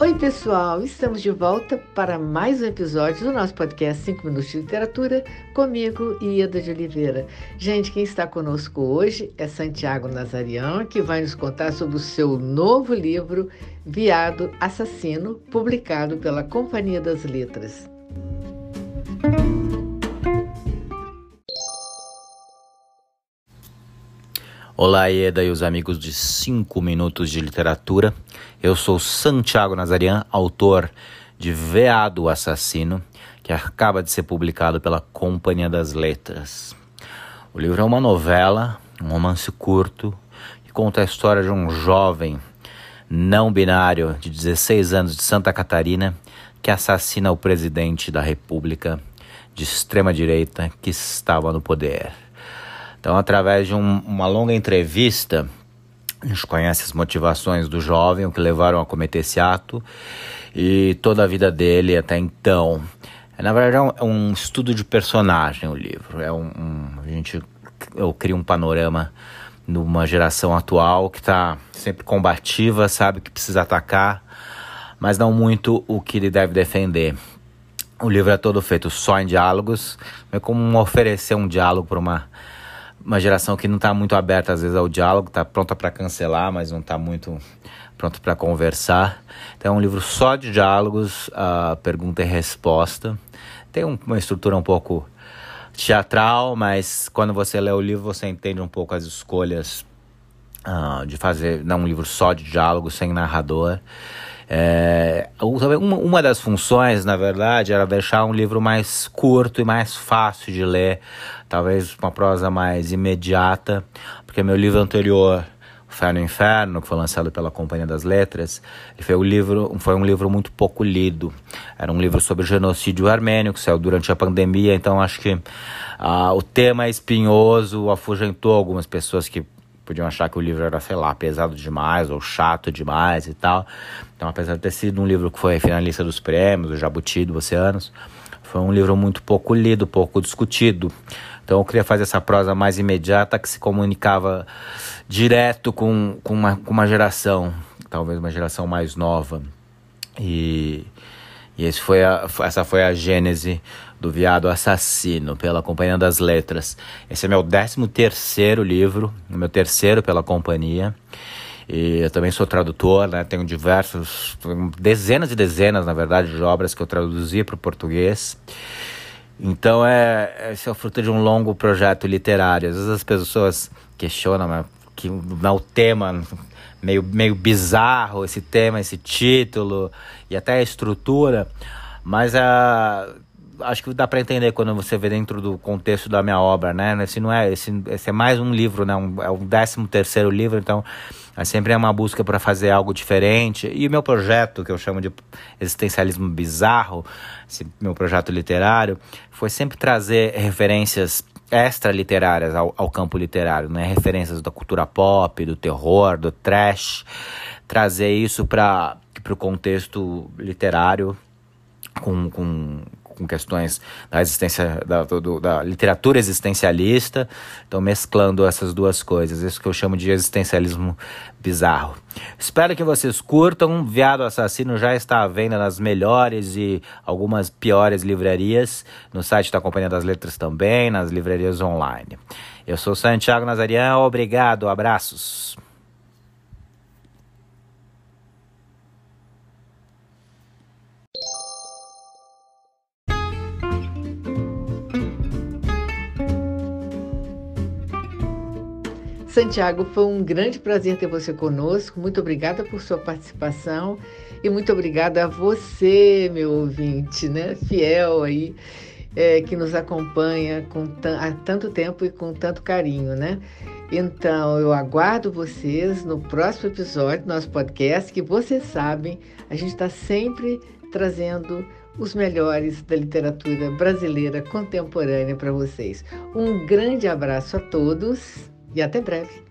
Oi, pessoal! Estamos de volta para mais um episódio do nosso podcast 5 Minutos de Literatura, comigo, Ieda de Oliveira. Gente, quem está conosco hoje é Santiago Nazarian, que vai nos contar sobre o seu novo livro, Viado Assassino, publicado pela Companhia das Letras. Olá, Ieda e os amigos de 5 Minutos de Literatura. Eu sou Santiago Nazarian, autor de Veado Assassino, que acaba de ser publicado pela Companhia das Letras. O livro é uma novela, um romance curto, que conta a história de um jovem não binário de 16 anos de Santa Catarina que assassina o presidente da República de extrema direita que estava no poder. Então, através de um, uma longa entrevista, a gente conhece as motivações do jovem, o que levaram a cometer esse ato e toda a vida dele até então. É, na verdade, é um, é um, estudo de personagem o livro. É um, um, a gente eu crio um panorama numa geração atual que está sempre combativa, sabe que precisa atacar, mas não muito o que ele deve defender. O livro é todo feito só em diálogos, é como oferecer um diálogo para uma uma geração que não está muito aberta às vezes ao diálogo, está pronta para cancelar, mas não está muito pronta para conversar. Então é um livro só de diálogos, uh, pergunta e resposta. Tem um, uma estrutura um pouco teatral, mas quando você lê o livro você entende um pouco as escolhas uh, de fazer não um livro só de diálogo sem narrador. É, uma, uma das funções, na verdade, era deixar um livro mais curto e mais fácil de ler, talvez uma prosa mais imediata, porque meu livro anterior, Fé no Inferno, que foi lançado pela Companhia das Letras, foi um livro, foi um livro muito pouco lido. Era um livro sobre genocídio armênio que saiu durante a pandemia, então acho que ah, o tema é espinhoso afugentou algumas pessoas que podiam achar que o livro era, sei lá, pesado demais ou chato demais e tal. Então, apesar de ter sido um livro que foi finalista dos prêmios, o Jabuti do Oceanos, foi um livro muito pouco lido, pouco discutido. Então eu queria fazer essa prosa mais imediata que se comunicava direto com, com, uma, com uma geração, talvez uma geração mais nova. E, e foi a, essa foi a gênese do Viado Assassino, pela Companhia das Letras. Esse é meu décimo terceiro livro, meu terceiro pela companhia. E eu também sou tradutor, né? Tenho diversos, dezenas e dezenas, na verdade, de obras que eu traduzi para o português. Então, é, esse é o fruto de um longo projeto literário. Às vezes as pessoas questionam, mas que não, o tema meio, meio bizarro, esse tema, esse título e até a estrutura, mas a acho que dá para entender quando você vê dentro do contexto da minha obra, né? Esse não é, esse, esse é mais um livro, né? Um, é o décimo terceiro livro, então é sempre é uma busca para fazer algo diferente. E o meu projeto, que eu chamo de existencialismo bizarro, esse meu projeto literário, foi sempre trazer referências extra-literárias ao, ao campo literário, né? Referências da cultura pop, do terror, do trash, trazer isso para o contexto literário com, com, com questões da existência da, do, da literatura existencialista, então mesclando essas duas coisas, isso que eu chamo de existencialismo bizarro. Espero que vocês curtam. Viado Assassino já está à venda nas melhores e algumas piores livrarias, no site da Companhia das Letras também, nas livrarias online. Eu sou Santiago Nazarian, obrigado, abraços. Santiago, foi um grande prazer ter você conosco. Muito obrigada por sua participação e muito obrigada a você, meu ouvinte, né? Fiel aí, é, que nos acompanha com há tanto tempo e com tanto carinho, né? Então, eu aguardo vocês no próximo episódio do nosso podcast, que vocês sabem, a gente está sempre trazendo os melhores da literatura brasileira contemporânea para vocês. Um grande abraço a todos e até breve.